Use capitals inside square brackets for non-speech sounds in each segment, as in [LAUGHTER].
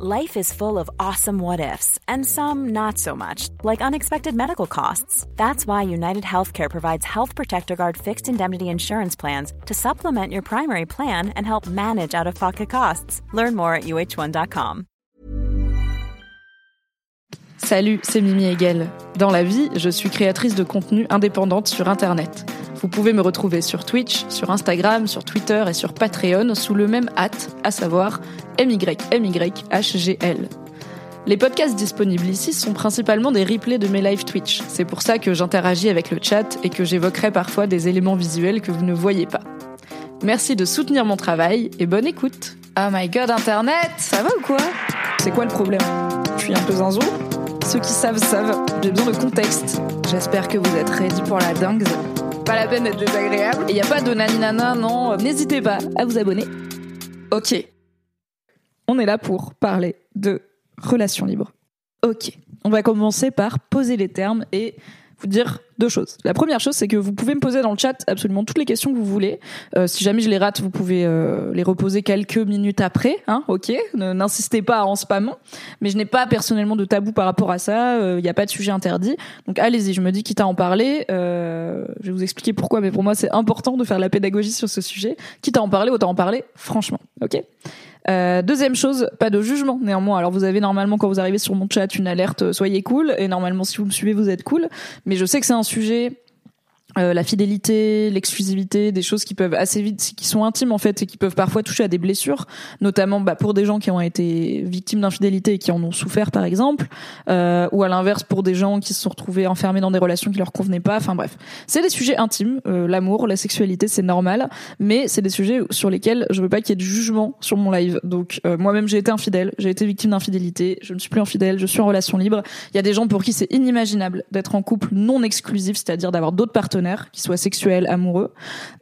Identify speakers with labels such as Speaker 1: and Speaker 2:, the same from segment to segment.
Speaker 1: Life is full of awesome what ifs, and some not so much, like unexpected medical costs. That's why United Healthcare provides Health Protector Guard fixed indemnity insurance plans to supplement your primary plan and help manage out of pocket costs. Learn more at uh1.com.
Speaker 2: Salut, c'est Mimi Hegel. Dans la vie, je suis créatrice de contenu indépendante sur Internet. Vous pouvez me retrouver sur Twitch, sur Instagram, sur Twitter et sur Patreon sous le même hâte, à savoir MYMYHGL. Les podcasts disponibles ici sont principalement des replays de mes live Twitch. C'est pour ça que j'interagis avec le chat et que j'évoquerai parfois des éléments visuels que vous ne voyez pas. Merci de soutenir mon travail et bonne écoute. Oh my god, Internet, ça va ou quoi? C'est quoi le problème? Je suis un peu zinzou Ceux qui savent savent, j'ai besoin de contexte. J'espère que vous êtes ready pour la dingue pas la peine d'être désagréable. Et il n'y a pas de naninana, non. N'hésitez pas à vous abonner. Ok. On est là pour parler de relations libres. Ok. On va commencer par poser les termes et vous dire deux choses. La première chose, c'est que vous pouvez me poser dans le chat absolument toutes les questions que vous voulez. Euh, si jamais je les rate, vous pouvez euh, les reposer quelques minutes après. Hein, ok, n'insistez pas en spammant. Mais je n'ai pas personnellement de tabou par rapport à ça. Il euh, n'y a pas de sujet interdit. Donc allez-y. Je me dis quitte à en parler. je vais vous expliquer pourquoi. Mais pour moi, c'est important de faire la pédagogie sur ce sujet. Quitte à en parler, autant en parler franchement. Ok. Euh, deuxième chose, pas de jugement néanmoins. Alors vous avez normalement quand vous arrivez sur mon chat une alerte, euh, soyez cool. Et normalement si vous me suivez vous êtes cool. Mais je sais que c'est un sujet euh, la fidélité, l'exclusivité, des choses qui peuvent assez vite, qui sont intimes en fait et qui peuvent parfois toucher à des blessures, notamment bah, pour des gens qui ont été victimes d'infidélité et qui en ont souffert par exemple, euh, ou à l'inverse pour des gens qui se sont retrouvés enfermés dans des relations qui leur convenaient pas. Enfin bref, c'est des sujets intimes, euh, l'amour, la sexualité, c'est normal, mais c'est des sujets sur lesquels je veux pas qu'il y ait de jugement sur mon live. Donc moi-même j'ai été infidèle, j'ai été victime d'infidélité, je ne suis plus infidèle, je suis en relation libre. Il y a des gens pour qui c'est inimaginable d'être en couple non exclusif, c'est-à-dire d'avoir d'autres partenaires qui soient sexuels, amoureux,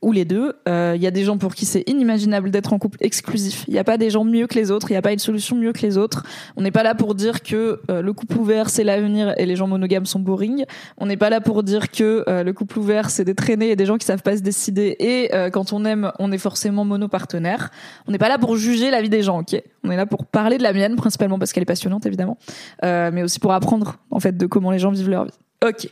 Speaker 2: ou les deux. Il euh, y a des gens pour qui c'est inimaginable d'être en couple exclusif. Il n'y a pas des gens mieux que les autres, il n'y a pas une solution mieux que les autres. On n'est pas là pour dire que euh, le couple ouvert c'est l'avenir et les gens monogames sont boring. On n'est pas là pour dire que euh, le couple ouvert c'est des traînées et des gens qui savent pas se décider et quand on aime on est forcément monopartenaire. On n'est pas là pour juger la vie des gens, ok On est là pour parler de la mienne principalement parce qu'elle est passionnante évidemment, mais aussi pour apprendre en fait de comment les gens vivent leur vie. Ok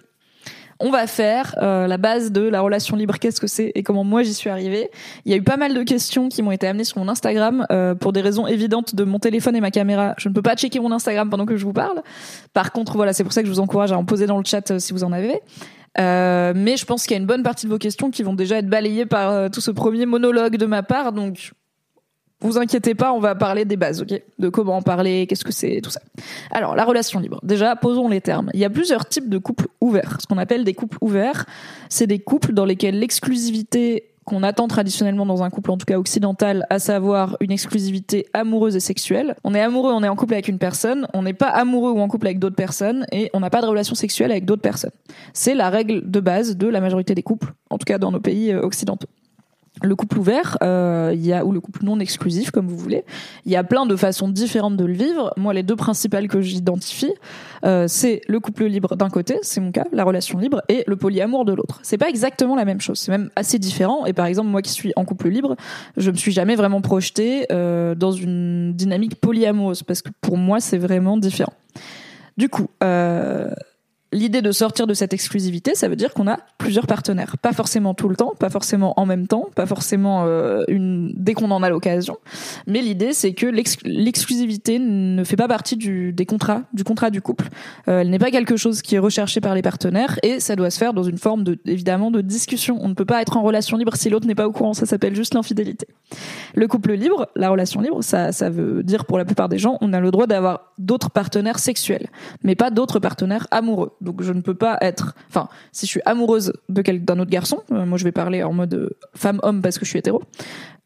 Speaker 2: on va faire euh, la base de la relation libre, qu'est-ce que c'est et comment moi j'y suis arrivée. Il y a eu pas mal de questions qui m'ont été amenées sur mon Instagram euh, pour des raisons évidentes de mon téléphone et ma caméra. Je ne peux pas checker mon Instagram pendant que je vous parle. Par contre, voilà, c'est pour ça que je vous encourage à en poser dans le chat euh, si vous en avez. mais je pense qu'il y a une bonne partie de vos questions qui vont déjà être balayées par tout ce premier monologue de ma part, donc vous inquiétez pas, on va parler des bases, ok De comment en parler, qu'est-ce que c'est, tout ça. Alors, la relation libre. Déjà, posons les termes. Il y a plusieurs types de couples ouverts. Ce qu'on appelle des couples ouverts, c'est des couples dans lesquels l'exclusivité qu'on attend traditionnellement dans un couple, en tout cas occidental, à savoir une exclusivité amoureuse et sexuelle. On est amoureux, on est en couple avec une personne, on n'est pas amoureux ou en couple avec d'autres personnes, et on n'a pas de relation sexuelle avec d'autres personnes. C'est la règle de base de la majorité des couples, en tout cas dans nos pays euh, occidentaux le couple ouvert, euh, il y a ou le couple non exclusif, comme vous voulez. Il y a plein de façons différentes de le vivre. Moi, les deux principales que j'identifie, euh, c'est le couple libre d'un côté, c'est mon cas, la relation libre, et le polyamour de l'autre. C'est pas exactement la même chose. C'est même assez différent. Et par exemple, moi qui suis en couple libre, je me suis jamais vraiment projetée euh, dans une dynamique polyamoureuse parce que pour moi, c'est vraiment différent. Du coup. L'idée de sortir de cette exclusivité, ça veut dire qu'on a plusieurs partenaires. Pas forcément tout le temps, pas forcément en même temps, pas forcément euh, une dès qu'on en a l'occasion. Mais l'idée, c'est que l'exclusivité ne fait pas partie du, des contrats, du contrat du couple. Euh, elle n'est pas quelque chose qui est recherché par les partenaires et ça doit se faire dans une forme de, évidemment, de discussion. On ne peut pas être en relation libre si l'autre n'est pas au courant. Ça s'appelle juste l'infidélité. Le couple libre, la relation libre, ça, ça veut dire pour la plupart des gens, on a le droit d'avoir d'autres partenaires sexuels, mais pas d'autres partenaires amoureux. Donc je ne peux pas être, enfin, si je suis amoureuse de d'un autre garçon, euh, moi je vais parler en mode euh, femme-homme parce que je suis hétéro.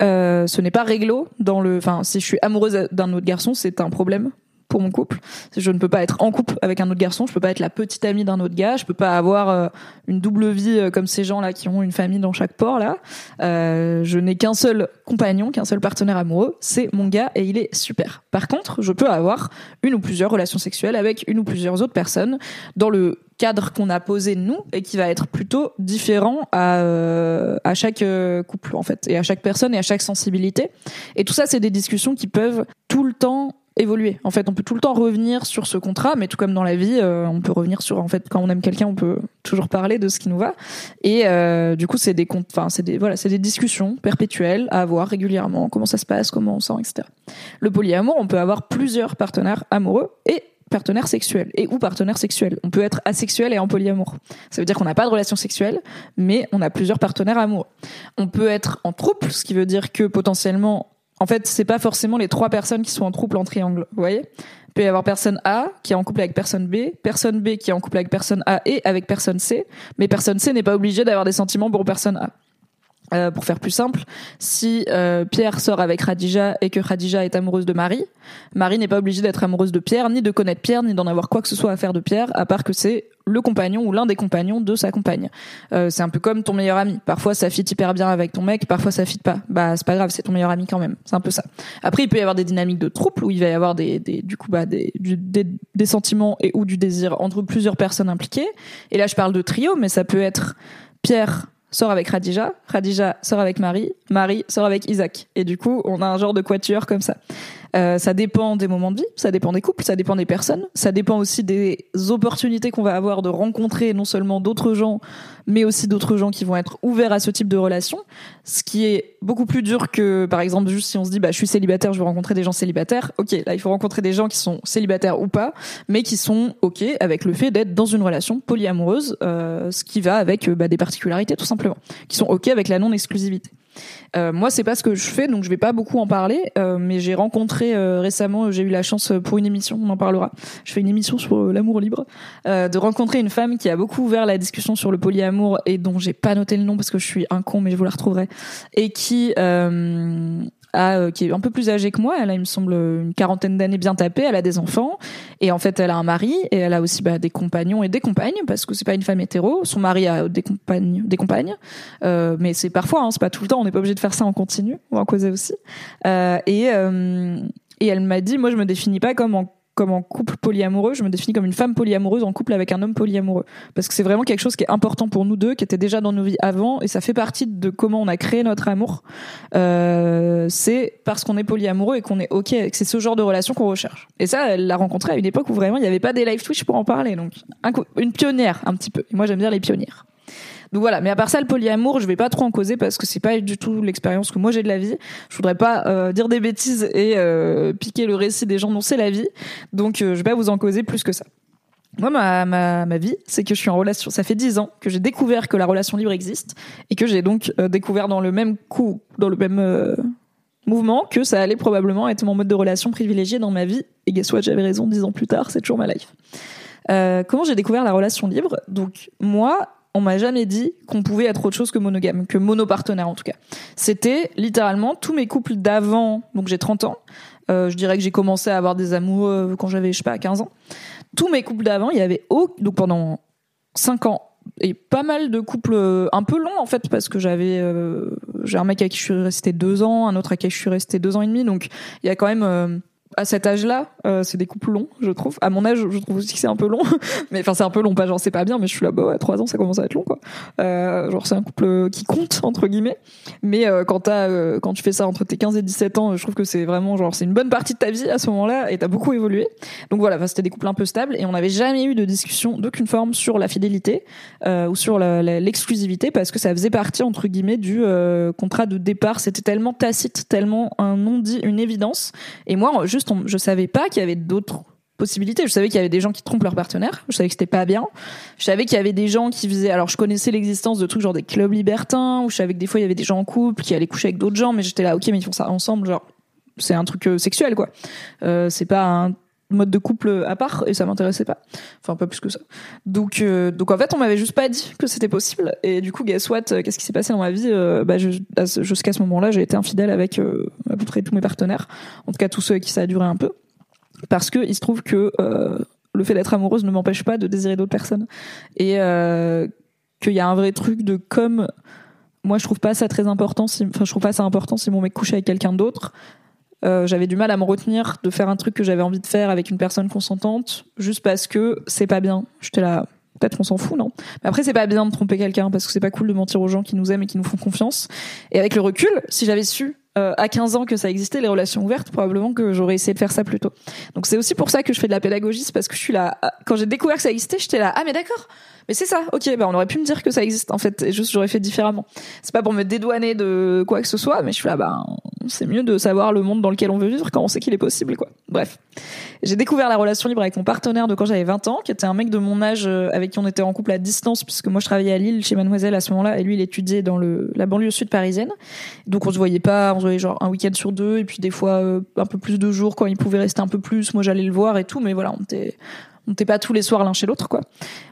Speaker 2: Euh, ce n'est pas réglo dans le, enfin, si je suis amoureuse d'un autre garçon, c'est un problème pour mon couple. Je ne peux pas être en couple avec un autre garçon, je peux pas être la petite amie d'un autre gars, je peux pas avoir euh, une double vie euh, comme ces gens là qui ont une famille dans chaque port là. Euh, je n'ai qu'un seul compagnon, qu'un seul partenaire amoureux, c'est mon gars et il est super. Par contre, je peux avoir une ou plusieurs relations sexuelles avec une ou plusieurs autres personnes dans le cadre qu'on a posé nous et qui va être plutôt différent à, à chaque couple en fait et à chaque personne et à chaque sensibilité. Et tout ça, c'est des discussions qui peuvent tout le temps évoluer. En fait, on peut tout le temps revenir sur ce contrat, mais tout comme dans la vie, euh, on peut revenir sur en fait quand on aime quelqu'un, on peut toujours parler de ce qui nous va. Et euh, du coup, c'est des enfin c'est des voilà, c'est des discussions perpétuelles à avoir régulièrement. Comment ça se passe, comment on sent, etc. Le polyamour, on peut avoir plusieurs partenaires amoureux et partenaires sexuels et ou partenaires sexuels. On peut être asexuel et en polyamour. Ça veut dire qu'on n'a pas de relation sexuelle, mais on a plusieurs partenaires amoureux. On peut être en trouble, ce qui veut dire que potentiellement en fait, c'est pas forcément les trois personnes qui sont en couple en triangle, vous voyez? Il peut y avoir personne A qui est en couple avec personne B, personne B qui est en couple avec personne A et avec personne C, mais personne C n'est pas obligé d'avoir des sentiments pour personne A. Euh, pour faire plus simple, si euh, Pierre sort avec Khadija et que Khadija est amoureuse de Marie, Marie n'est pas obligée d'être amoureuse de Pierre, ni de connaître Pierre, ni d'en avoir quoi que ce soit à faire de Pierre, à part que c'est le compagnon ou l'un des compagnons de sa compagne. Euh, c'est un peu comme ton meilleur ami. Parfois ça fit hyper bien avec ton mec, parfois ça fit pas. Bah c'est pas grave, c'est ton meilleur ami quand même. C'est un peu ça. Après il peut y avoir des dynamiques de trouble où il va y avoir des, des du coup bah des, des, des sentiments et ou du désir entre plusieurs personnes impliquées. Et là je parle de trio, mais ça peut être Pierre sort avec Khadija, Khadija sort avec Marie, Marie sort avec Isaac. Et du coup, on a un genre de quatuor comme ça. Euh, ça dépend des moments de vie, ça dépend des couples, ça dépend des personnes, ça dépend aussi des opportunités qu'on va avoir de rencontrer non seulement d'autres gens, mais aussi d'autres gens qui vont être ouverts à ce type de relation. Ce qui est beaucoup plus dur que, par exemple, juste si on se dit, bah, je suis célibataire, je veux rencontrer des gens célibataires. Ok, là, il faut rencontrer des gens qui sont célibataires ou pas, mais qui sont ok avec le fait d'être dans une relation polyamoureuse, euh, ce qui va avec bah, des particularités tout simplement, qui sont ok avec la non-exclusivité. Euh, moi, c'est pas ce que je fais, donc je vais pas beaucoup en parler. Euh, mais j'ai rencontré euh, récemment, j'ai eu la chance pour une émission, on en parlera. Je fais une émission sur l'amour libre, de rencontrer une femme qui a beaucoup ouvert la discussion sur le polyamour et dont j'ai pas noté le nom parce que je suis un con, mais je vous la retrouverai. Et qui euh, qui est un peu plus âgée que moi. Elle a, il me semble, une quarantaine d'années bien tapée. Elle a des enfants et en fait, elle a un mari et elle a aussi bah, des compagnons et des compagnes parce que c'est pas une femme hétéro. Son mari a des compagnes, des compagnes, euh, mais c'est parfois, hein, c'est pas tout le temps. On n'est pas obligé de faire ça en continu. On va en causer aussi. Euh, et euh, et elle m'a dit, moi, je me définis pas comme en comme en couple polyamoureux, je me définis comme une femme polyamoureuse en couple avec un homme polyamoureux. Parce que c'est vraiment quelque chose qui est important pour nous deux, qui était déjà dans nos vies avant, et ça fait partie de comment on a créé notre amour. Euh, c'est parce qu'on est polyamoureux et qu'on est ok, que c'est ce genre de relation qu'on recherche. Et ça, elle l'a rencontré à une époque où vraiment il n'y avait pas des live Twitch pour en parler, donc une pionnière un petit peu. Et moi j'aime bien les pionnières. Donc voilà, mais à part ça, le polyamour, je vais pas trop en causer parce que c'est pas du tout l'expérience que moi j'ai de la vie. Je voudrais pas euh, dire des bêtises et euh, piquer le récit des gens dont c'est la vie. Donc euh, je vais pas vous en causer plus que ça. Moi, ma, ma, ma vie, c'est que je suis en relation. Ça fait dix ans que j'ai découvert que la relation libre existe et que j'ai donc découvert dans le même coup, dans le même mouvement, que ça allait probablement être mon mode de relation privilégié dans ma vie. Et guess what, j'avais raison dix ans plus tard, c'est toujours ma life. comment j'ai découvert la relation libre? Donc moi, on m'a jamais dit qu'on pouvait être autre chose que monogame, que monopartenaire en tout cas. C'était littéralement tous mes couples d'avant, donc j'ai 30 ans. Euh, je dirais que j'ai commencé à avoir des amoureux quand j'avais, je sais pas, 15 ans. Tous mes couples d'avant, il y avait, donc pendant 5 ans, et pas mal de couples euh, un peu longs en fait parce que j'avais euh, j'ai un mec à qui je suis restée deux ans un autre à qui je suis restée deux ans et demi donc il y a quand même à cet âge-là, euh, c'est des couples longs, je trouve. À mon âge, je trouve aussi que c'est un peu long. [LAUGHS] mais enfin, c'est un peu long, pas genre c'est pas bien, mais je suis là, bah ouais, trois ans, ça commence à être long, quoi. Euh, genre c'est un couple qui compte [LAUGHS] entre guillemets. Mais euh, quand t'as, euh, quand tu fais ça entre tes 15 et 17 ans, je trouve que c'est vraiment genre c'est une bonne partie de ta vie à ce moment-là et t'as beaucoup évolué. Donc voilà, c'était des couples un peu stables et on n'avait jamais eu de discussion d'aucune forme sur la fidélité ou sur l'exclusivité parce que ça faisait partie entre guillemets du contrat de départ. C'était tellement tacite, tellement un non dit, une évidence. Et moi, je juste, je savais pas qu'il y avait d'autres possibilités. Je savais qu'il y avait des gens qui trompent leur partenaire. Je savais que c'était pas bien. Je savais qu'il y avait des gens qui faisaient. Alors, je connaissais l'existence de trucs genre des clubs libertins. Où je savais que des fois il y avait des gens en couple qui allaient coucher avec d'autres gens. Mais j'étais là, ok, mais ils font ça ensemble. Genre, c'est un truc euh, sexuel, quoi. Euh, c'est pas un mode de couple à part et ça m'intéressait pas. Enfin pas plus que ça. Donc euh, donc en fait on m'avait juste pas dit que c'était possible. Et du coup guess what euh, qu'est-ce qui s'est passé dans ma vie euh, bah, jusqu'à ce moment-là j'ai été infidèle avec à peu près tous mes partenaires. En tout cas tous ceux avec qui ça a duré un peu. Parce que il se trouve que le fait d'être amoureuse ne m'empêche pas de désirer d'autres personnes. Et qu'il y a un vrai truc de comme moi je trouve pas ça très important si enfin je trouve pas ça important si mon mec couche avec quelqu'un d'autre euh, j'avais du mal à me retenir de faire un truc que j'avais envie de faire avec une personne consentante, juste parce que c'est pas bien. J'étais là, peut-être qu'on s'en fout, non? Mais après, c'est pas bien de tromper quelqu'un parce que c'est pas cool de mentir aux gens qui nous aiment et qui nous font confiance. Et avec le recul, si j'avais su euh, à 15 ans que ça existait, les relations ouvertes, probablement que j'aurais essayé de faire ça plus tôt. Donc c'est aussi pour ça que je fais de la pédagogie, c'est parce que je suis là. Quand j'ai découvert que ça existait, j'étais là. Ah mais d'accord. Mais c'est ça. Ok, bah on aurait pu me dire que ça existe en fait, et juste j'aurais fait différemment. C'est pas pour me dédouaner de quoi que ce soit, mais je suis là. Bah c'est mieux de savoir le monde dans lequel on veut vivre quand on sait qu'il est possible, quoi. Bref, j'ai découvert la relation libre avec mon partenaire de quand j'avais 20 ans, qui était un mec de mon âge euh, avec qui on était en couple à distance, puisque moi je travaillais à Lille chez Mademoiselle à ce moment-là, et lui il étudiait dans le la banlieue sud parisienne. Donc on se voyait pas, on se voyait genre un week-end sur deux, et puis des fois euh, un peu plus de jours quand il pouvait rester un peu plus. Moi j'allais le voir et tout, mais voilà, on était on n'était pas tous les soirs l'un chez l'autre, quoi.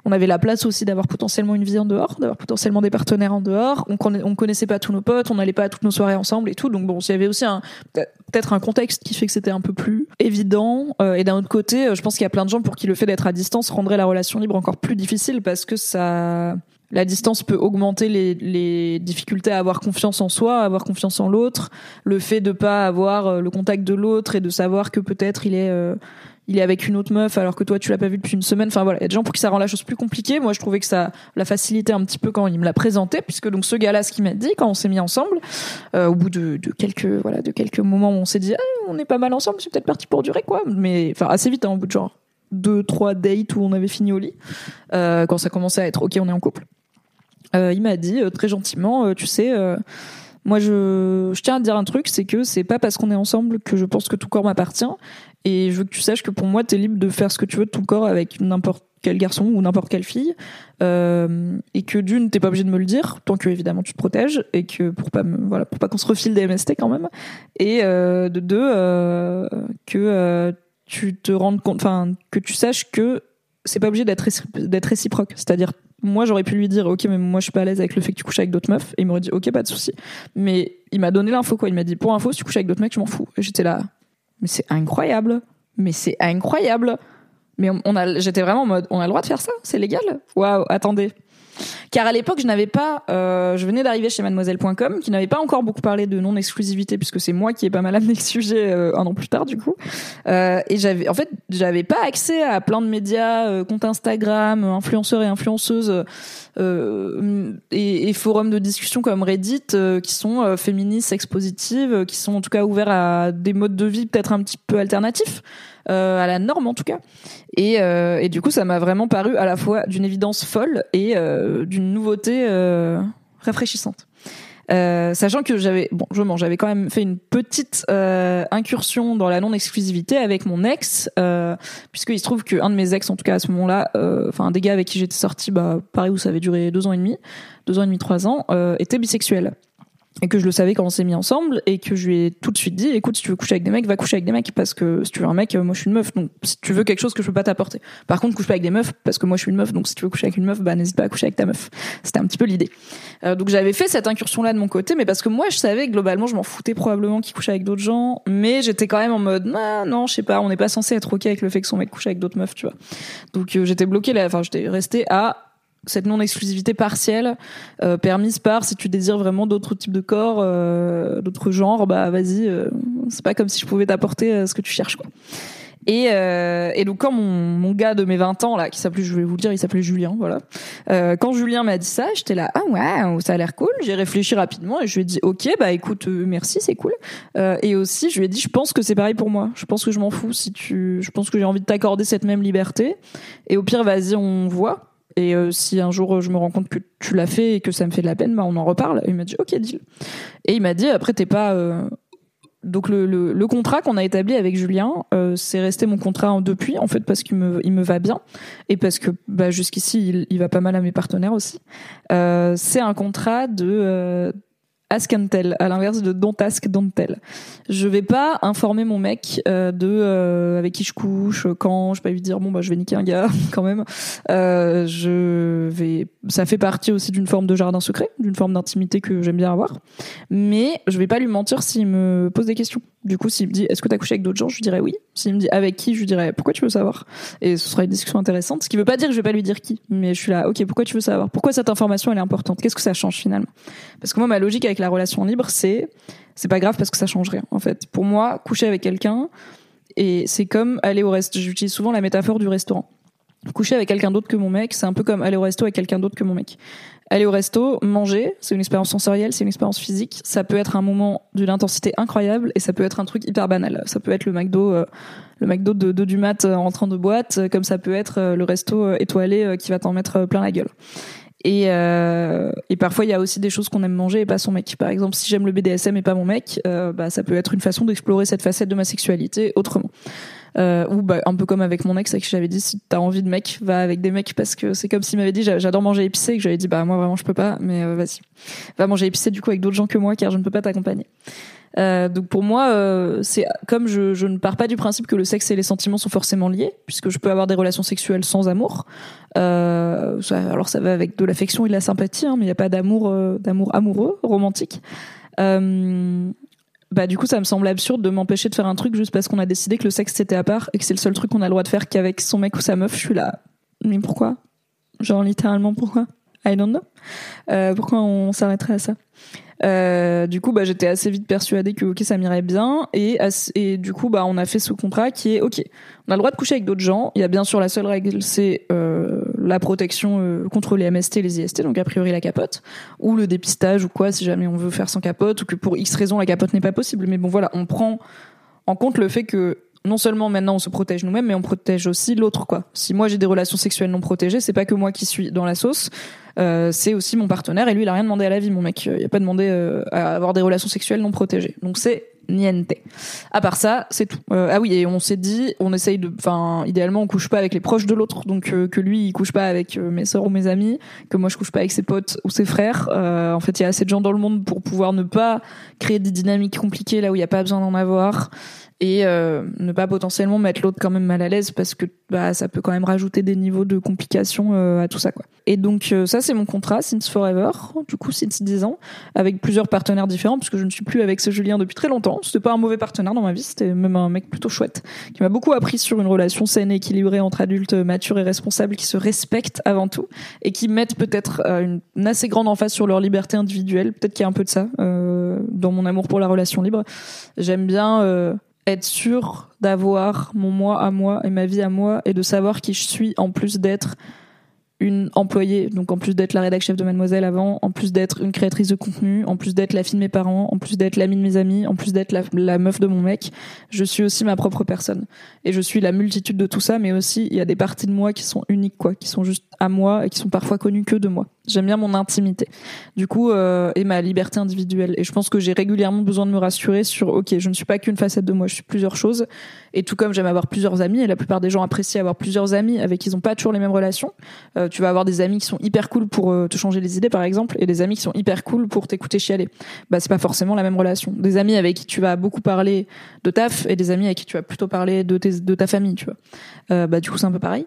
Speaker 2: On avait la place aussi d'avoir potentiellement une vie en dehors, d'avoir potentiellement des partenaires en dehors. On, on connaissait pas tous nos potes, on n'allait pas à toutes nos soirées ensemble et tout. Donc bon, il y avait aussi peut-être un contexte qui fait que c'était un peu plus évident. Euh, et d'un autre côté, euh, je pense qu'il y a plein de gens pour qui le fait d'être à distance rendrait la relation libre encore plus difficile parce que ça la distance peut augmenter les, les, difficultés à avoir confiance en soi, à avoir confiance en l'autre, le fait de pas avoir euh, le contact de l'autre et de savoir que peut-être il est il est avec une autre meuf alors que toi tu l'as pas vu depuis une semaine. Enfin voilà, il y a des gens pour qui ça rend la chose plus compliquée. Moi je trouvais que ça la facilitait un petit peu quand il me l'a présenté puisque donc ce gars-là ce qu'il m'a dit quand on s'est mis ensemble euh, au bout de, quelques voilà de quelques moments où on s'est dit ah, on est pas mal ensemble, c'est peut-être parti pour durer quoi. Mais enfin assez vite hein, au bout de genre deux trois dates où on avait fini au lit euh, quand ça commençait à être ok on est en couple. Euh, il m'a dit très gentiment tu sais moi, je, tiens à dire un truc, c'est que c'est pas parce qu'on est ensemble que je pense que tout corps m'appartient. Et je veux que tu saches que pour moi, t'es libre de faire ce que tu veux de ton corps avec n'importe quel garçon ou n'importe quelle fille. Euh, et que d'une, t'es pas obligé de me le dire, tant que évidemment tu te protèges et que pour pas voilà, pour pas qu'on se refile des MST quand même. Et euh, de deux, euh, que tu te rendes compte, enfin, que tu saches que c'est pas obligé d'être d'être réciproque. C'est-à-dire, moi, j'aurais pu lui dire, ok, mais moi, je suis pas à l'aise avec le fait que tu couches avec d'autres meufs. Et il m'aurait dit, ok, pas de souci. Mais il m'a donné l'info, quoi. Il m'a dit, pour info, si tu couches avec d'autres mecs, je m'en fous. Et j'étais là, mais c'est incroyable. Mais c'est incroyable. Mais on, a, j'étais vraiment en mode, on a le droit de faire ça? C'est légal? Waouh, attendez. Car à l'époque, je n'avais pas, euh, je venais d'arriver chez Mademoiselle.com, qui n'avait pas encore beaucoup parlé de non-exclusivité, puisque c'est moi qui ai pas mal amené le sujet euh, un an plus tard, du coup. Euh, et j'avais, en fait, j'avais pas accès à plein de médias, comptes Instagram, influenceurs et influenceuses, et, et, forums de discussion comme Reddit, qui sont féministes, sex positives, qui sont en tout cas ouverts à des modes de vie peut-être un petit peu alternatifs. Euh, à la norme en tout cas. Et, euh, et du coup, ça m'a vraiment paru à la fois d'une évidence folle et euh, d'une nouveauté rafraîchissante. Sachant que j'avais bon je quand même fait une petite incursion dans la non exclusivité avec mon ex euh, puisqu'il se trouve qu'un de mes ex en tout cas à ce moment-là enfin des gars avec qui j'étais sortie bah pareil où ça avait duré deux ans et demi deux ans et demi trois ans était bisexuel et que je le savais quand on s'est mis ensemble et que je lui ai tout de suite dit écoute si tu veux coucher avec des mecs va coucher avec des mecs parce que si tu veux un mec moi je suis une meuf donc si tu veux quelque chose que je peux pas t'apporter. Par contre couche pas avec des meufs parce que moi je suis une meuf donc si tu veux coucher avec une meuf bah n'hésite pas à coucher avec ta meuf. C'était un petit peu l'idée. Euh, donc j'avais fait cette incursion là de mon côté mais parce que moi je savais globalement je m'en foutais probablement qu'il couchait avec d'autres gens mais j'étais quand même en mode non non je sais pas on n'est pas censé être ok avec le fait que son mec couche avec d'autres meufs tu vois. Donc euh, j'étais bloqué là enfin j'étais resté à cette non-exclusivité partielle euh, permise par si tu désires vraiment d'autres types de corps, euh, d'autres genres, bah vas-y, euh, c'est pas comme si je pouvais t'apporter ce que tu cherches quoi. Et, et donc quand mon, mon gars de mes 20 ans là, qui s'appelait, je vais vous le dire, il s'appelait Julien, voilà. quand Julien m'a dit ça, j'étais là, ah ouais, ça a l'air cool. J'ai réfléchi rapidement et je lui ai dit, ok, bah écoute, merci, c'est cool. et aussi, je lui ai dit, je pense que c'est pareil pour moi. Je pense que je m'en fous si tu, je pense que j'ai envie de t'accorder cette même liberté. Et au pire, vas-y, on voit. Et euh, si un jour je me rends compte que tu l'as fait et que ça me fait de la peine, bah on en reparle. Il m'a dit ok deal. Et il m'a dit après t'es pas euh... donc le, le, le contrat qu'on a établi avec Julien, euh, c'est resté mon contrat depuis en fait parce qu'il me il me va bien et parce que bah, jusqu'ici il, il va pas mal à mes partenaires aussi. Euh, c'est un contrat de euh, ask and tell, à l'inverse de don't ask, don't tell. Je vais pas informer mon mec euh, de euh, avec qui je couche, quand, je vais pas lui dire bon bah je vais niquer un gars [LAUGHS] quand même. Euh, je vais, ça fait partie aussi d'une forme de jardin secret, d'une forme d'intimité que j'aime bien avoir. Mais je vais pas lui mentir s'il me pose des questions. Du coup, s'il me dit est-ce que t'as couché avec d'autres gens, je lui dirais oui. S'il me dit avec qui, je lui dirais pourquoi tu veux savoir? Et ce sera une discussion intéressante. Ce qui veut pas dire que je vais pas lui dire qui, mais je suis là ok pourquoi tu veux savoir, pourquoi cette information elle est importante, qu'est-ce que ça change finalement? Parce que moi ma logique avec la relation libre, c'est c'est pas grave parce que ça change rien. En fait, pour moi, coucher avec quelqu'un et c'est comme aller au reste. J'utilise souvent la métaphore du restaurant. coucher avec quelqu'un d'autre que mon mec, c'est un peu comme aller au resto avec quelqu'un d'autre que mon mec. Aller au resto, manger, c'est une expérience sensorielle, c'est une expérience physique. Ça peut être un moment d'une intensité incroyable et ça peut être un truc hyper banal. Ça peut être le McDo, euh, le McDo de, de du mat en train de boîte, comme ça peut être le resto étoilé qui va t'en mettre plein la gueule. Et, euh, et parfois, il y a aussi des choses qu'on aime manger et pas son mec. Par exemple, si j'aime le BDSM et pas mon mec, euh, bah, ça peut être une façon d'explorer cette facette de ma sexualité autrement. Euh, ou bah, un peu comme avec mon ex, avec qui j'avais dit si t'as envie de mec, va avec des mecs parce que c'est comme s'il m'avait dit j'adore manger épicé et que j'avais dit bah moi vraiment je peux pas, mais euh, vas-y, va manger épicé du coup avec d'autres gens que moi car je ne peux pas t'accompagner. Euh, donc pour moi, euh, c'est comme je, ne pars pas du principe que le sexe et les sentiments sont forcément liés, puisque je peux avoir des relations sexuelles sans amour. Euh, alors ça va avec de l'affection et de la sympathie, hein, mais il n'y a pas d'amour, d'amour amoureux, romantique. Bah du coup, ça me semble absurde de m'empêcher de faire un truc juste parce qu'on a décidé que le sexe c'était à part et que c'est le seul truc qu'on a le droit de faire qu'avec son mec ou sa meuf. Je suis là, mais pourquoi? Genre littéralement pourquoi? I don't know. pourquoi on s'arrêterait à ça? Euh, du coup, bah, j'étais assez vite persuadée que ok, ça m'irait bien, et, et du coup, bah, on a fait ce contrat qui est ok. On a le droit de coucher avec d'autres gens. Il y a bien sûr la seule règle, c'est euh, la protection euh, contre les MST, les IST, donc a priori la capote, ou le dépistage ou quoi, si jamais on veut faire sans capote, ou que pour X raison la capote n'est pas possible. Mais bon, voilà, on prend en compte le fait que non seulement maintenant on se protège nous-mêmes, mais on protège aussi l'autre quoi. Si moi j'ai des relations sexuelles non protégées, c'est pas que moi qui suis dans la sauce, euh, c'est aussi mon partenaire et lui il a rien demandé à la vie mon mec, il a pas demandé euh, à avoir des relations sexuelles non protégées. Donc c'est niente. À part ça, c'est tout. Euh, ah oui, et on s'est dit, on essaye de, enfin, idéalement, on couche pas avec les proches de l'autre, donc que lui, il couche pas avec mes sœurs ou mes amis, que moi je couche pas avec ses potes ou ses frères. en fait, il y a assez de gens dans le monde pour pouvoir ne pas créer des dynamiques compliquées là où il y a pas besoin d'en avoir et euh, ne pas potentiellement mettre l'autre quand même mal à l'aise parce que bah ça peut quand même rajouter des niveaux de complications euh, à tout ça quoi. Et donc euh, ça c'est mon contrat since forever, du coup since 10 ans avec plusieurs partenaires différents puisque je ne suis plus avec ce Julien depuis très longtemps. C'était pas un mauvais partenaire dans ma vie, c'était même un mec plutôt chouette qui m'a beaucoup appris sur une relation saine et équilibrée entre adultes matures et responsables qui se respectent avant tout et qui mettent peut-être une, assez grande emphase sur leur liberté individuelle, peut-être qu'il y a un peu de ça dans mon amour pour la relation libre. J'aime bien être sûr d'avoir mon moi à moi et ma vie à moi et de savoir qui je suis en plus d'être une employée, donc en plus d'être la rédac chef de Mademoiselle avant, en plus d'être une créatrice de contenu, en plus d'être la fille de mes parents, en plus d'être l'amie de mes amis, en plus d'être la, la, meuf de mon mec, je suis aussi ma propre personne. Et je suis la multitude de tout ça, mais aussi il y a des parties de moi qui sont uniques, quoi, qui sont juste à moi et qui sont parfois connues que de moi. J'aime bien mon intimité. Du coup, euh, et ma liberté individuelle. Et je pense que j'ai régulièrement besoin de me rassurer sur, ok, je ne suis pas qu'une facette de moi, je suis plusieurs choses. Et tout comme j'aime avoir plusieurs amis, et la plupart des gens apprécient avoir plusieurs amis avec qui ils n'ont pas toujours les mêmes relations. Euh, tu vas avoir des amis qui sont hyper cool pour euh, te changer les idées, par exemple, et des amis qui sont hyper cool pour t'écouter chialer. Bah, c'est pas forcément la même relation. Des amis avec qui tu vas beaucoup parler de taf, et des amis avec qui tu vas plutôt parler de, de ta famille, tu vois. Euh, bah, du coup, c'est un peu pareil.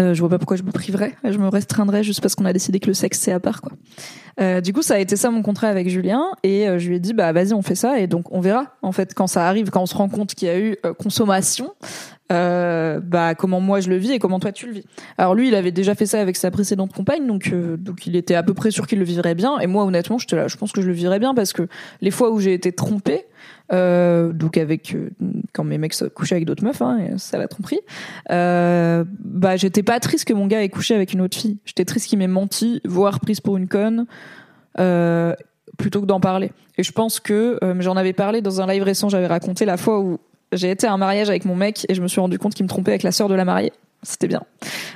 Speaker 2: Euh, je vois pas pourquoi je me priverais, je me restreindrais juste parce qu'on a décidé que le sexe c'est à part quoi. Euh, du coup, ça a été ça mon contrat avec Julien et euh, je lui ai dit bah vas-y on fait ça et donc on verra en fait quand ça arrive, quand on se rend compte qu'il y a eu euh, consommation, euh, bah comment moi je le vis et comment toi tu le vis. Alors lui, il avait déjà fait ça avec sa précédente compagne, donc donc il était à peu près sûr qu'il le vivrait bien. Et moi, honnêtement, je là, je pense que je le vivrais bien parce que les fois où j'ai été trompée, euh, donc avec euh, quand mes mecs couchaient avec d'autres meufs, hein, ça l'a tromperie. Euh, bah j'étais pas triste que mon gars ait couché avec une autre fille. J'étais triste qu'il m'ait menti, voire prise pour une conne. Plutôt que d'en parler. Et je pense que j'en avais parlé dans un live récent, j'avais raconté la fois où j'ai été à un mariage avec mon mec et je me suis rendu compte qu'il me trompait avec la sœur de la mariée. C'était bien.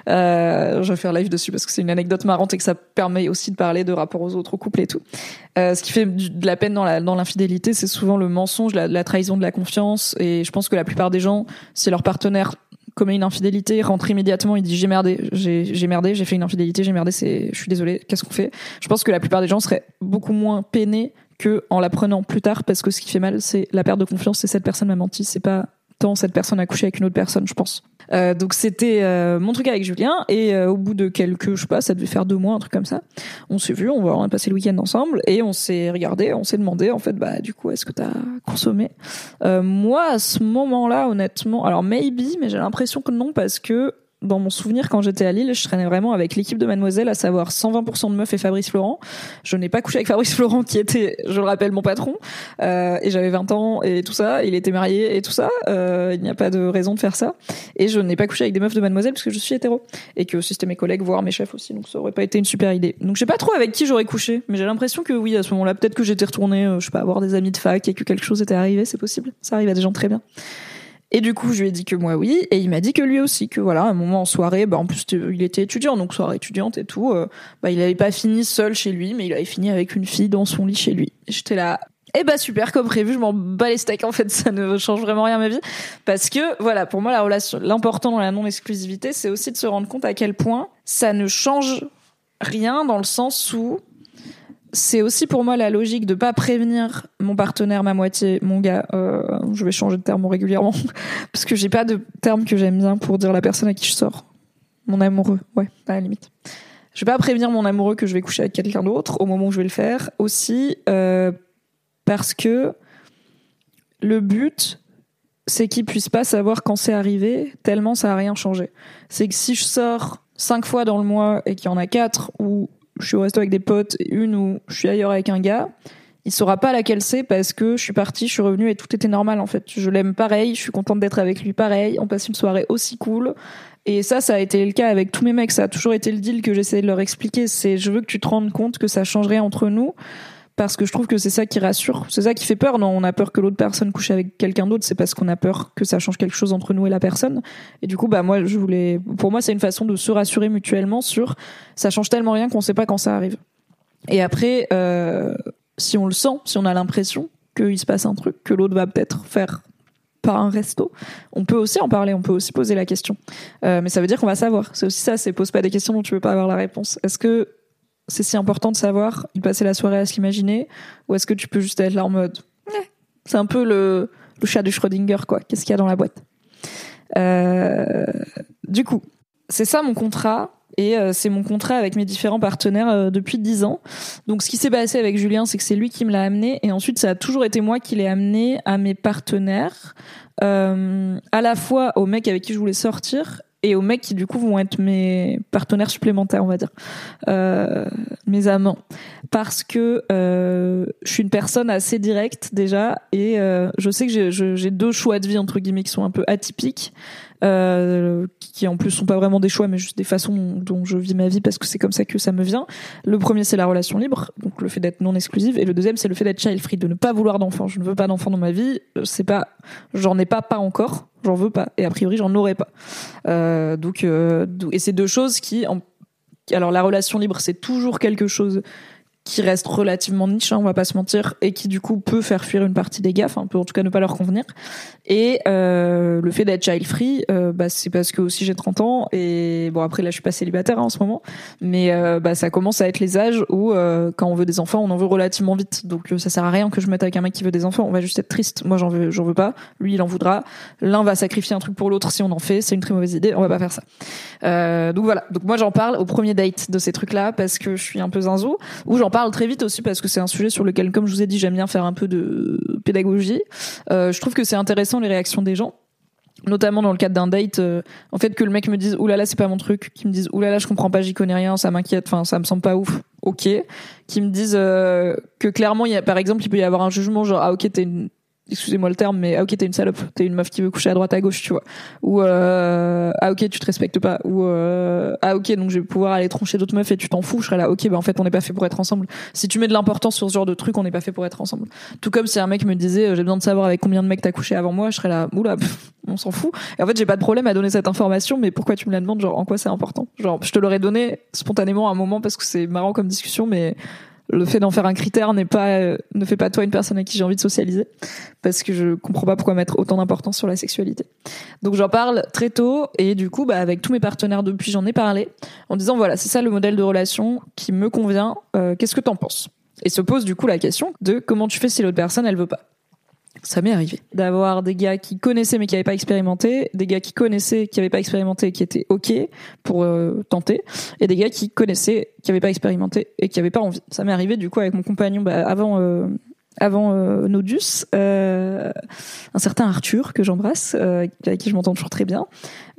Speaker 2: Euh, je vais faire live dessus parce que c'est une anecdote marrante et que ça permet aussi de parler de rapport aux autres, aux couples et tout. Euh, ce qui fait de la peine dans dans l'infidélité, c'est souvent le mensonge, la, la, trahison de la confiance. Et je pense que la plupart des gens, si leur partenaire commet une infidélité, rentre immédiatement, il dit j'ai merdé, j'ai merdé, j'ai fait une infidélité, j'ai merdé, c'est, je suis désolé, qu'est-ce qu'on fait? Je pense que la plupart des gens seraient beaucoup moins peinés que en l'apprenant plus tard, parce que ce qui fait mal, c'est la perte de confiance, c'est cette personne m'a menti, c'est pas cette personne a couché avec une autre personne, je pense. Euh, donc c'était euh, mon truc avec Julien et euh, au bout de quelques, je sais pas, ça devait faire deux mois, un truc comme ça. On s'est vu, on va on a passé le week-end ensemble et on s'est regardé, on s'est demandé en fait, bah du coup, est-ce que t'as consommé? Moi, à ce moment-là, honnêtement, alors maybe, mais j'ai l'impression que non parce que dans mon souvenir, quand j'étais à Lille, je traînais vraiment avec l'équipe de Mademoiselle, à savoir 120% de meufs et Fabrice Florent. Je n'ai pas couché avec Fabrice Florent, qui était, je le rappelle, mon patron. Euh, et j'avais 20 ans et tout ça. Il était marié et tout ça. Euh, il n'y a pas de raison de faire ça. Et je n'ai pas couché avec des meufs de Mademoiselle parce que je suis hétéro. Et que c'était mes collègues, voire mes chefs aussi. Donc ça aurait pas été une super idée. Donc je sais pas trop avec qui j'aurais couché. Mais j'ai l'impression que oui, à ce moment-là, peut-être que j'étais retournée, euh, je sais pas, avoir des amis de fac et que quelque chose était arrivé. C'est possible. Ça arrive à des gens très bien. Et du coup, je lui ai dit que moi oui, et il m'a dit que lui aussi, que voilà, un moment en soirée, bah en plus il était étudiant, donc soirée étudiante et tout, euh, bah il avait pas fini seul chez lui, mais il avait fini avec une fille dans son lit chez lui. J'étais là, eh bah super comme prévu, je m'en bats les steaks en fait, ça ne change vraiment rien à ma vie. Parce que voilà, pour moi la relation l'important dans la non exclusivité, c'est aussi de se rendre compte à quel point ça ne change rien dans le sens où c'est aussi pour moi la logique de pas prévenir mon partenaire, ma moitié, mon gars. Euh, je vais changer de terme régulièrement [LAUGHS] parce que j'ai pas de terme que j'aime bien pour dire la personne à qui je sors. Mon amoureux, ouais, à la limite. Je vais pas prévenir mon amoureux que je vais coucher avec quelqu'un d'autre au moment où je vais le faire. Aussi euh, parce que le but, c'est qu'il puisse pas savoir quand c'est arrivé, tellement ça a rien changé. C'est que si je sors cinq fois dans le mois et qu'il y en a quatre où je suis au resto avec des potes une où je suis ailleurs avec un gars, il saura pas laquelle c'est parce que je suis partie, je suis revenue et tout était normal en fait. Je l'aime pareil, je suis contente d'être avec lui pareil, on passe une soirée aussi cool. Et ça, ça a été le cas avec tous mes mecs, ça a toujours été le deal que j'essayais de leur expliquer, c'est je veux que tu te rendes compte que ça changerait entre nous parce que je trouve que c'est ça qui rassure, c'est ça qui fait peur. Non, on a peur que l'autre personne couche avec quelqu'un d'autre, c'est parce qu'on a peur que ça change quelque chose entre nous et la personne. Et du coup, bah moi, je voulais, pour moi, c'est une façon de se rassurer mutuellement sur ça change tellement rien qu'on sait pas quand ça arrive. Et après, euh, si on le sent, si on a l'impression qu'il se passe un truc, que l'autre va peut-être faire par un resto, on peut aussi en parler, on peut aussi poser la question. Euh, mais ça veut dire qu'on va savoir. C'est aussi ça, c'est pose pas des questions dont tu veux pas avoir la réponse. Est-ce que c'est si important de savoir, il passait la soirée à se l'imaginer, ou est-ce que tu peux juste être là en mode, c'est un peu le, chat du Schrödinger, quoi. Qu'est-ce qu'il y a dans la boîte? Euh, Du coup, c'est ça mon contrat. Et euh, c'est mon contrat avec mes différents partenaires euh, depuis dix ans. Donc ce qui s'est passé avec Julien, c'est que c'est lui qui me l'a amené. Et ensuite, ça a toujours été moi qui l'ai amené à mes partenaires. À la fois aux mecs avec qui je voulais sortir et aux mecs qui du coup vont être mes partenaires supplémentaires, on va dire, euh, mes amants, parce que euh, je suis une personne assez directe déjà, et euh, je sais que j'ai deux choix de vie entre guillemets qui sont un peu atypiques euh, qui en plus sont pas vraiment des choix, mais juste des façons dont je vis ma vie parce que c'est comme ça que ça me vient. Le premier, c'est la relation libre, donc le fait d'être non exclusive, et le deuxième, c'est le fait d'être child free, de ne pas vouloir d'enfant. Je ne veux pas d'enfant dans ma vie. C'est pas, j'en ai pas pas encore, j'en veux pas, et a priori, j'en aurai pas. Euh, euh, et c'est deux choses qui, alors la relation libre, c'est toujours quelque chose qui reste relativement niche, hein, on va pas se mentir, et qui du coup peut faire fuir une partie des gaffes, un peut en tout cas ne pas leur convenir. Et euh, le fait d'être child free, euh, bah, c'est parce que aussi j'ai 30 ans et bon après là je suis pas célibataire hein, en ce moment, mais euh, bah, ça commence à être les âges où euh, quand on veut des enfants, on en veut relativement vite. Donc ça sert à rien que je mette avec un mec qui veut des enfants, on va juste être triste. Moi j'en veux, j'en veux pas. Lui il en voudra. L'un va sacrifier un truc pour l'autre si on en fait. C'est une très mauvaise idée. On va pas faire ça. donc voilà. Donc moi j'en parle au premier date de ces trucs là parce que je suis un peu zinzo. Ou j'en parle très vite aussi parce que c'est un sujet sur lequel, comme je vous ai dit, j'aime bien faire un peu de pédagogie. je trouve que c'est intéressant les réactions des gens notamment dans le cadre d'un date euh, en fait que le mec me dise oulala c'est pas mon truc. Qui me dise oulala je comprends pas j'y connais rien ça m'inquiète enfin ça me semble pas ouf. Ok. Qui me disent euh, que clairement il y a par exemple il peut y avoir un jugement genre ah ok t'es une excusez-moi le terme, mais ah ok t'es une salope, t'es une meuf qui veut coucher à droite à gauche, tu vois. Ou euh, ah ok tu te respectes pas. Ou euh, ah ok donc je vais pouvoir aller troncher d'autres meufs et tu t'en fous. Je serais là ok bah en fait on n'est pas fait pour être ensemble. Si tu mets de l'importance sur ce genre de truc, on n'est pas fait pour être ensemble. Tout comme si un mec me disait euh, j'ai besoin de savoir avec combien de mecs t'as couché avant moi, je serais là oula on s'en fout. Et en fait j'ai pas de problème à donner cette information, mais pourquoi tu me la demandes? Genre en quoi c'est important? Genre je te l'aurais donné spontanément à un moment parce que c'est marrant comme discussion, mais le fait d'en faire un critère n'est pas euh, ne fait pas toi une personne avec qui j'ai envie de socialiser parce que je comprends pas pourquoi mettre autant d'importance sur la sexualité. Donc j'en parle très tôt et du coup bah avec tous mes partenaires depuis j'en ai parlé en disant voilà c'est ça le modèle de relation qui me convient. Euh, qu'est-ce que t'en penses? Et se pose du coup la question de comment tu fais si l'autre personne elle veut pas ça m'est arrivé d'avoir des gars qui connaissaient mais qui n'avaient pas expérimenté, des gars qui connaissaient qui n'avaient pas expérimenté et qui étaient ok pour euh, tenter, et des gars qui connaissaient qui n'avaient pas expérimenté et qui n'avaient pas envie. Ça m'est arrivé du coup avec mon compagnon bah, avant euh, avant euh, Nodus, euh, un certain Arthur que j'embrasse, euh, avec qui je m'entends toujours très bien.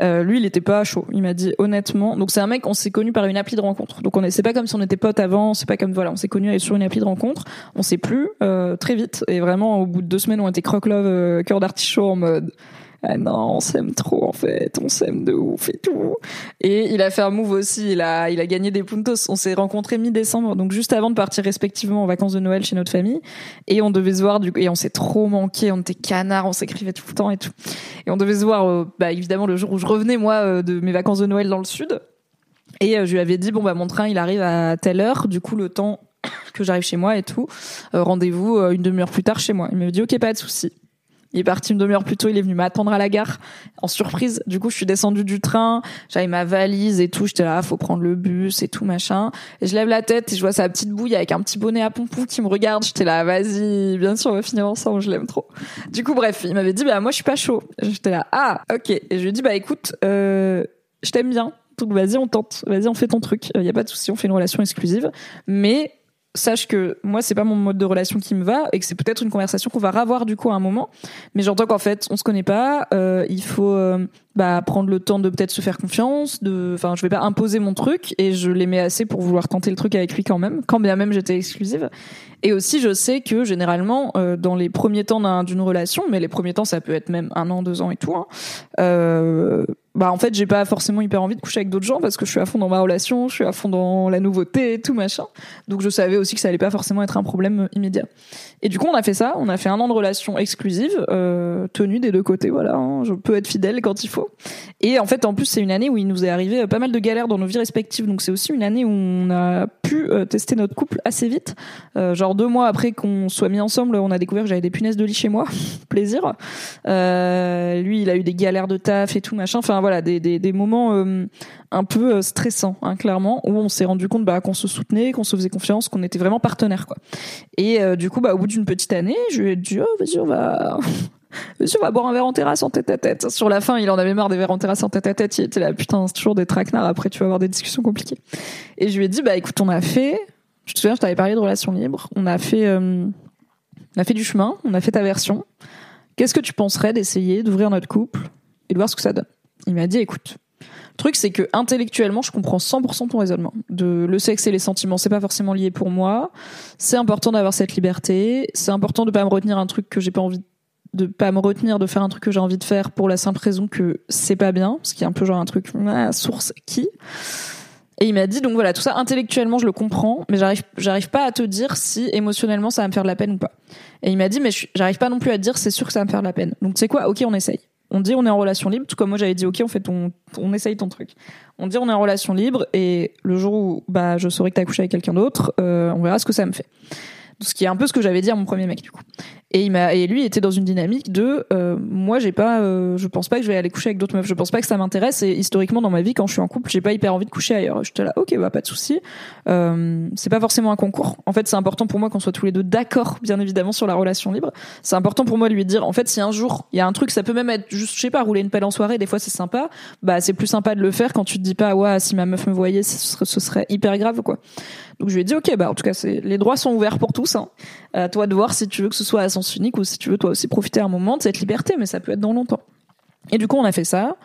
Speaker 2: Euh, lui, il était pas chaud. Il m'a dit honnêtement. Donc c'est un mec, on s'est connu par une appli de rencontre. Donc on est, c'est pas comme si on était potes avant. C'est pas comme voilà, on s'est connu sur une appli de rencontre. On sait plus euh, très vite. Et vraiment, au bout de deux semaines, on était croque love, cœur d'artichaut en mode ah non, on s'aime trop en fait, on s'aime de ouf et tout. Et il a fait un move aussi, il a, il a gagné des puntos. On s'est rencontrés mi-décembre, donc juste avant de partir respectivement en vacances de Noël chez notre famille. Et on devait se voir, du et on s'est trop manqué, on était canards, on s'écrivait tout le temps et tout. Et on devait se voir, euh, bah évidemment le jour où je revenais moi euh, de mes vacances de Noël dans le sud. Et euh, je lui avais dit bon bah mon train il arrive à telle heure, du coup le temps [COUGHS] que j'arrive chez moi et tout, rendez-vous une demi-heure plus tard chez moi. Il m'a dit ok pas de souci. Il est parti une demi-heure plus tôt, il est venu m'attendre à la gare en surprise. Du coup, je suis descendue du train, j'avais ma valise et tout, j'étais là, faut prendre le bus et tout machin. Et je lève la tête et je vois sa petite bouille avec un petit bonnet à pompou qui me regarde. J'étais là, vas-y, bien sûr, on va finir ensemble, je l'aime trop. Du coup, bref, il m'avait dit bah moi je suis pas chaud. J'étais là, ah, OK. Et je lui ai dit bah écoute, euh, je t'aime bien. Donc vas-y, on tente. Vas-y, on fait ton truc. Il y a pas de souci, on fait une relation exclusive, mais sache que moi c'est pas mon mode de relation qui me va et que c'est peut-être une conversation qu'on va revoir du coup à un moment. Mais j'entends qu'en fait on se connaît pas euh, il faut euh, bah prendre le temps de peut-être se faire confiance de enfin je vais pas imposer mon truc et je l'aimais assez pour vouloir tenter le truc avec lui quand même quand bien même j'étais exclusive et aussi je sais que généralement euh, dans les premiers temps d'une relation mais les premiers temps ça peut être même un an deux ans et tout hein, euh, bah en fait j'ai pas forcément hyper envie de coucher avec d'autres gens parce que je suis à fond dans ma relation, je suis à fond dans la nouveauté tout machin. Donc je savais aussi que ça allait pas forcément être un problème immédiat. Et du coup on a fait ça, on a fait un an de relation exclusive, euh, tenue des deux côtés, voilà. Hein. je peux être fidèle quand il faut. Et en fait en plus c'est une année où il nous est arrivé pas mal de galères dans nos vies respectives, donc c'est aussi une année où on a pu euh, tester notre couple assez vite. Euh, genre deux mois après qu'on soit mis ensemble, on a découvert que j'avais des punaises de lit chez moi, [LAUGHS] plaisir. Euh, lui il a eu des galères de taf et tout machin. Enfin voilà des, des, moments euh, un peu euh, stressants hein, clairement où on s'est rendu compte bah, qu'on se soutenait qu'on se faisait confiance qu'on était vraiment partenaires quoi et euh, du coup bah au bout d'une petite année je lui ai dit oh vas-y on va [LAUGHS] Monsieur, on va boire un verre en terrasse en tête à tête. Sur la fin, il en avait marre des verres en terrasse en tête à tête. Il était là, putain, c'est toujours des traquenards. Après, tu vas avoir des discussions compliquées. Et je lui ai dit, bah, écoute, on a fait, je te souviens, je t'avais parlé de relations libres. On a fait, on a fait du chemin. On a fait ta version. Qu'est-ce que tu penserais d'essayer d'ouvrir notre couple et de voir ce que ça donne? Il m'a dit, écoute, le truc, c'est que intellectuellement, je comprends 100% ton raisonnement. De le sexe et les sentiments, c'est pas forcément lié pour moi. C'est important d'avoir cette liberté. C'est important de pas me retenir un truc que j'ai pas envie de pas me retenir de faire un truc que j'ai envie de faire pour la simple raison que c'est pas bien, ce qui est un peu genre un truc ah, source qui. Et il m'a dit donc voilà tout ça intellectuellement je le comprends, mais j'arrive j'arrive pas à te dire si émotionnellement ça va me faire de la peine ou pas. Et il m'a dit mais j'arrive pas non plus à te dire c'est sûr que ça va me faire de la peine. Donc sais quoi? Ok on essaye on dit on est en relation libre, tout comme moi j'avais dit ok on fait ton, on essaye ton truc. On dit on est en relation libre et le jour où bah je saurai que t'as couché avec quelqu'un d'autre, euh, on verra ce que ça me fait ce qui est un peu ce que j'avais dit à mon premier mec du coup. Et il m'a et lui était dans une dynamique de euh, moi j'ai pas euh, je pense pas que je vais aller coucher avec d'autres meufs, je pense pas que ça m'intéresse et historiquement dans ma vie quand je suis en couple, j'ai pas hyper envie de coucher ailleurs. J'étais là OK, bah pas de souci. Euh, c'est pas forcément un concours. En fait, c'est important pour moi qu'on soit tous les deux d'accord bien évidemment sur la relation libre. C'est important pour moi de lui dire en fait si un jour il y a un truc ça peut même être juste je sais pas rouler une pelle en soirée, des fois c'est sympa. Bah c'est plus sympa de le faire quand tu te dis pas ouais si ma meuf me voyait ce serait, hyper grave quoi. Donc je lui ai dit ok bah en tout cas les droits sont ouverts pour Hein. À toi de voir si tu veux que ce soit à sens unique ou si tu veux toi aussi profiter un moment de cette liberté, mais ça peut être dans longtemps. Et du coup on a fait ça.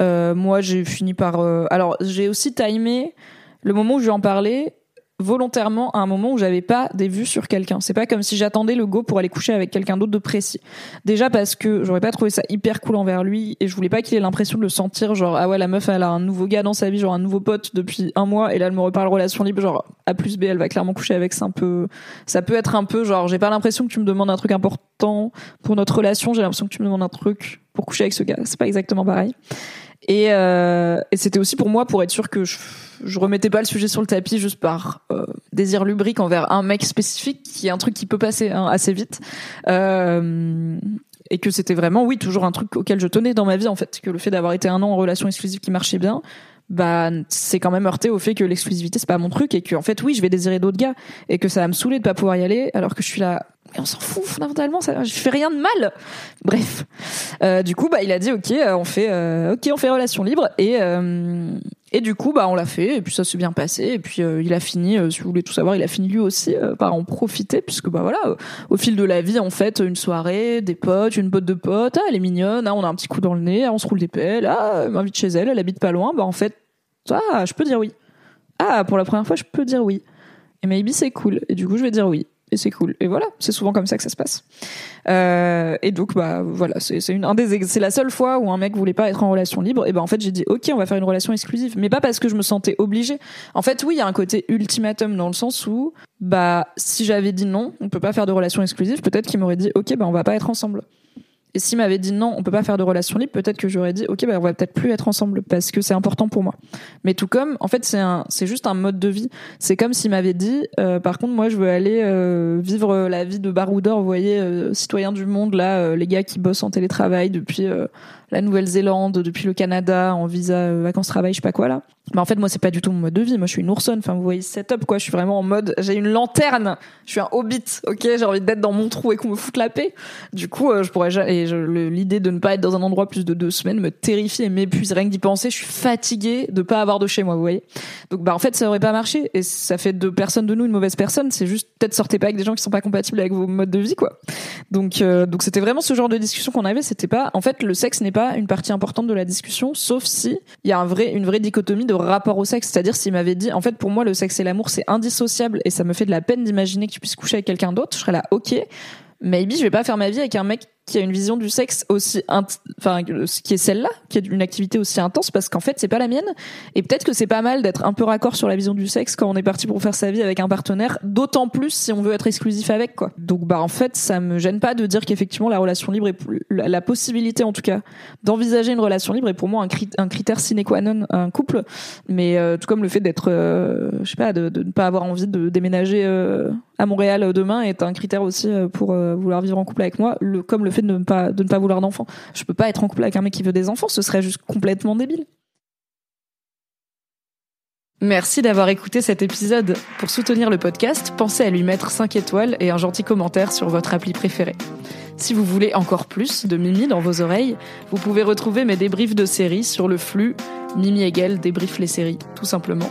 Speaker 2: Euh, moi j'ai fini par euh, alors j'ai aussi timé le moment où je lui en parlais volontairement à un moment où j'avais pas des vues sur quelqu'un. C'est pas comme si j'attendais le go pour aller coucher avec quelqu'un d'autre de précis. Déjà parce que j'aurais pas trouvé ça hyper cool envers lui et je voulais pas qu'il ait l'impression de le sentir genre ah ouais la meuf elle a un nouveau gars dans sa vie genre un nouveau pote depuis un mois et là elle me reparle relation libre genre A plus B elle va clairement coucher avec c'est un peu ça peut être un peu genre j'ai pas l'impression que tu me demandes un truc important pour notre relation j'ai l'impression que tu me demandes un truc pour coucher avec ce gars c'est pas exactement pareil et, euh, et c'était aussi pour moi pour être sûr que je, je remettais pas le sujet sur le tapis juste par euh, désir lubrique envers un mec spécifique, qui est un truc qui peut passer hein, assez vite. Euh, et que c'était vraiment, oui, toujours un truc auquel je tenais dans ma vie, en fait. Que le fait d'avoir été un an en relation exclusive qui marchait bien, bah c'est quand même heurté au fait que l'exclusivité c'est pas mon truc et que en fait oui je vais désirer d'autres gars et que ça va me saouler de pas pouvoir y aller alors que je suis là on s'en fout fondamentalement ça je fais rien de mal. Bref. Euh, du coup bah il a dit ok on fait euh, ok on fait relation libre. Et euh, Et du coup, bah, on l'a fait, et puis ça s'est bien passé, et puis euh, il a fini, euh, si vous voulez tout savoir, il a fini lui aussi euh, par en profiter, puisque bah voilà, au fil de la vie, en fait, une soirée, des potes, une pote de potes, ah, elle est mignonne, ah, on a un petit coup dans le nez, ah, on se roule des pelles, ah, elle m'invite chez elle, elle habite pas loin, bah en fait, ah, je peux dire oui. Ah, pour la première fois, je peux dire oui. Et maybe c'est cool, et du coup, je vais dire oui et c'est cool. Et voilà, c'est souvent comme ça que ça se passe. Euh, et donc bah voilà, c'est une un des c'est la seule fois où un mec voulait pas être en relation libre. Et ben en fait j'ai dit ok, on va faire une relation exclusive, mais pas parce que je me sentais obligée. En fait oui, il y a un côté ultimatum dans le sens où bah si j'avais dit non, on peut pas faire de relation exclusive, peut-être qu'il m'aurait dit ok, bah on va pas être ensemble. Et s'il m'avait dit non, on peut pas faire de relation libre, peut-être que j'aurais dit ok, bah on va peut-être plus être ensemble parce que c'est important pour moi. Mais tout comme, en fait, c'est un, c'est juste un mode de vie. C'est comme s'il m'avait dit, euh, par contre, moi, je veux aller euh, vivre la vie de baroudeur, vous voyez, euh, citoyen du monde, là, les gars qui bossent en télétravail depuis la Nouvelle-Zélande, depuis le Canada, en visa vacances-travail, je sais pas quoi là. Mais en fait, moi, c'est pas du tout mon mode de vie. Moi, je suis une oursonne. Enfin, vous voyez, setup, quoi. Je suis vraiment en mode, j'ai une lanterne. Je suis un hobbit, ok? J'ai envie d'être dans mon trou et qu'on me foute la paix. Du coup, je pourrais, et l'idée de ne pas être dans un endroit plus de deux semaines me terrifie et m'épuise. Rien que d'y penser, je suis fatiguée de pas avoir de chez moi, vous voyez. Donc, bah, en fait, ça aurait pas marché. Et ça fait de personne de nous une mauvaise personne. C'est juste, peut-être sortez pas avec des gens qui sont pas compatibles avec vos modes de vie, quoi. Donc, donc c'était vraiment ce genre de discussion qu'on avait. C'était pas, en fait, le sexe n'est pas une partie importante de la discussion, sauf si il y a un vrai, une vraie dichotomie de rapport au sexe. C'est-à-dire s'il m'avait dit, en fait, pour moi, le sexe et l'amour, c'est indissociable et ça me fait de la peine d'imaginer que tu puisses coucher avec quelqu'un d'autre, je serais là, ok. Maybe je vais pas faire ma vie avec un mec qui a une vision du sexe aussi enfin qui est celle-là qui est une activité aussi intense parce qu'en fait c'est pas la mienne. Et peut-être que c'est pas mal d'être un peu raccord sur la vision du sexe quand on est parti pour faire sa vie avec un partenaire d'autant plus si on veut être exclusif avec quoi. Donc bah en fait ça me gêne pas de dire qu'effectivement la relation libre est la possibilité en tout cas d'envisager une relation libre est pour moi un, un critère sine qua non un couple. Mais euh, tout comme le fait d'être euh, je sais pas de, ne pas avoir envie de déménager euh, à Montréal demain est un critère aussi pour vouloir vivre en couple avec moi le comme le fait de ne pas vouloir d'enfants. Je peux pas être en couple avec un mec qui veut des enfants, ce serait juste complètement débile. Merci d'avoir écouté cet épisode. Pour soutenir le podcast, pensez à lui mettre 5 étoiles et un gentil commentaire sur votre appli préférée. Si vous voulez encore plus de Mimi dans vos oreilles, vous pouvez retrouver mes débriefs de séries sur le flux Mimi Hegel débrief les séries, tout simplement.